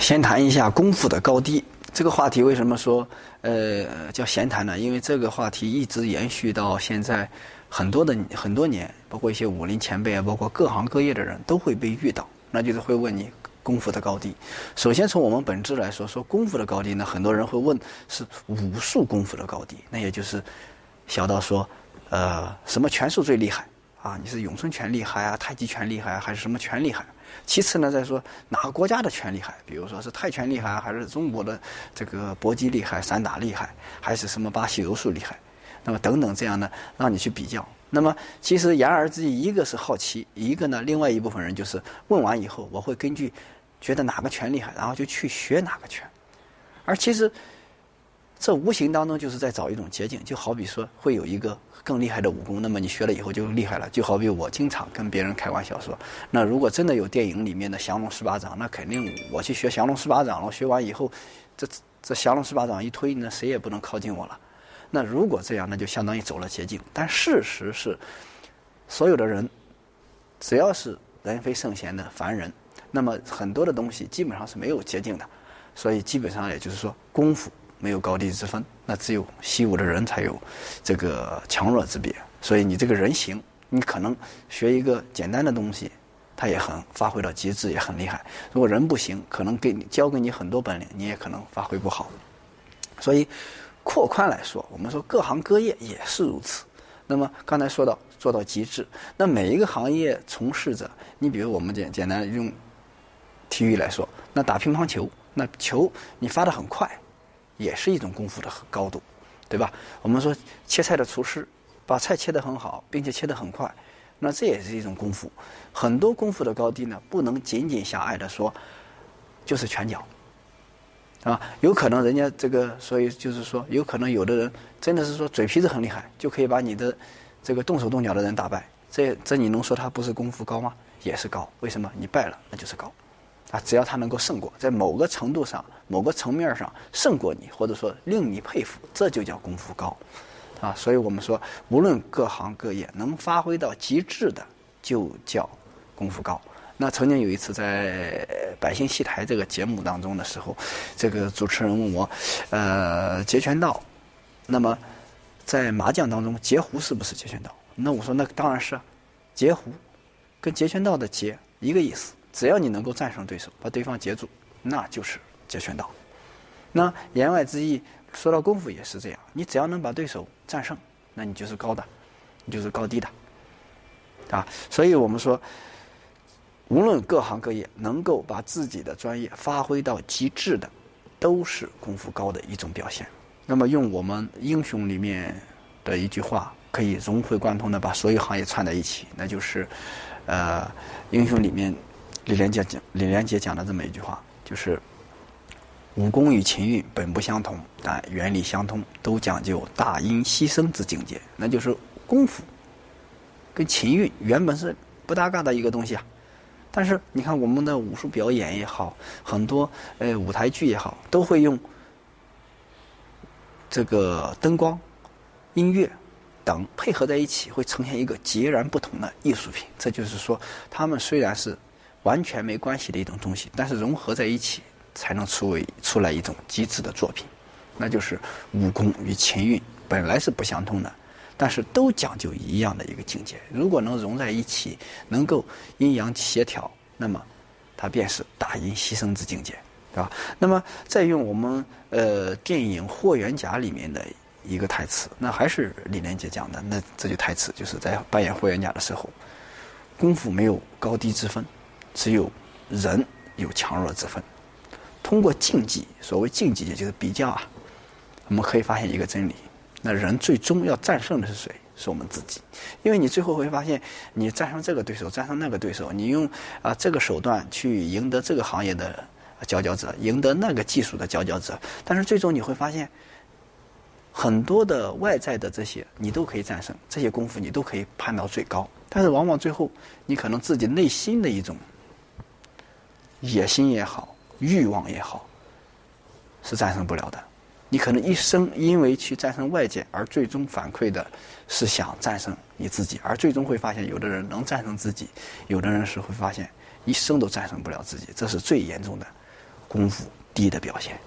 先谈一下功夫的高低。这个话题为什么说呃叫闲谈呢？因为这个话题一直延续到现在，很多的很多年，包括一些武林前辈啊，包括各行各业的人都会被遇到，那就是会问你功夫的高低。首先从我们本质来说，说功夫的高低呢，很多人会问是武术功夫的高低，那也就是小到说呃什么拳术最厉害啊？你是咏春拳厉害啊，太极拳厉害还是什么拳厉害？其次呢，再说哪个国家的拳厉害，比如说是泰拳厉害，还是中国的这个搏击厉害、散打厉害，还是什么巴西柔术厉害？那么等等这样呢，让你去比较。那么其实言而之意，一个是好奇，一个呢，另外一部分人就是问完以后，我会根据觉得哪个拳厉害，然后就去学哪个拳。而其实这无形当中就是在找一种捷径，就好比说会有一个。更厉害的武功，那么你学了以后就厉害了。就好比我经常跟别人开玩笑说，那如果真的有电影里面的降龙十八掌，那肯定我去学降龙十八掌了。学完以后，这这降龙十八掌一推，那谁也不能靠近我了。那如果这样，那就相当于走了捷径。但事实是，所有的人，只要是人非圣贤的凡人，那么很多的东西基本上是没有捷径的。所以基本上也就是说，功夫。没有高低之分，那只有习武的人才有这个强弱之别。所以你这个人行，你可能学一个简单的东西，他也很发挥到极致，也很厉害。如果人不行，可能给你教给你很多本领，你也可能发挥不好。所以扩宽来说，我们说各行各业也是如此。那么刚才说到做到极致，那每一个行业从事者，你比如我们简简单用体育来说，那打乒乓球，那球你发的很快。也是一种功夫的高度，对吧？我们说切菜的厨师，把菜切得很好，并且切得很快，那这也是一种功夫。很多功夫的高低呢，不能仅仅狭隘的说，就是拳脚，啊，有可能人家这个，所以就是说，有可能有的人真的是说嘴皮子很厉害，就可以把你的这个动手动脚的人打败。这这你能说他不是功夫高吗？也是高。为什么？你败了，那就是高。啊，只要他能够胜过，在某个程度上、某个层面上胜过你，或者说令你佩服，这就叫功夫高，啊，所以我们说，无论各行各业，能发挥到极致的，就叫功夫高。那曾经有一次在《百姓戏台》这个节目当中的时候，这个主持人问我，呃，截拳道，那么在麻将当中，截胡是不是截拳道？那我说，那当然是，截胡跟截拳道的截一个意思。只要你能够战胜对手，把对方截住，那就是截拳道。那言外之意，说到功夫也是这样。你只要能把对手战胜，那你就是高的，你就是高低的，啊。所以我们说，无论各行各业，能够把自己的专业发挥到极致的，都是功夫高的一种表现。那么用我们英雄里面的一句话，可以融会贯通的把所有行业串在一起，那就是，呃，英雄里面。李连杰讲，李连杰讲的这么一句话，就是武功与情运本不相同，但原理相通，都讲究大音牺牲之境界。那就是功夫跟情运原本是不搭嘎的一个东西啊。但是你看我们的武术表演也好，很多呃舞台剧也好，都会用这个灯光、音乐等配合在一起，会呈现一个截然不同的艺术品。这就是说，他们虽然是。完全没关系的一种东西，但是融合在一起，才能出为出来一种极致的作品。那就是武功与情韵本来是不相通的，但是都讲究一样的一个境界。如果能融在一起，能够阴阳协调，那么它便是大音牺牲之境界，对吧？那么再用我们呃电影《霍元甲》里面的一个台词，那还是李连杰讲的。那这句台词就是在扮演霍元甲的时候，功夫没有高低之分。只有人有强弱之分。通过竞技，所谓竞技也就是比较啊，我们可以发现一个真理：那人最终要战胜的是谁？是我们自己。因为你最后会发现，你战胜这个对手，战胜那个对手，你用啊这个手段去赢得这个行业的佼佼者，赢得那个技术的佼佼者，但是最终你会发现，很多的外在的这些你都可以战胜，这些功夫你都可以攀到最高，但是往往最后你可能自己内心的一种。野心也好，欲望也好，是战胜不了的。你可能一生因为去战胜外界，而最终反馈的是想战胜你自己，而最终会发现，有的人能战胜自己，有的人是会发现一生都战胜不了自己，这是最严重的功夫低的表现。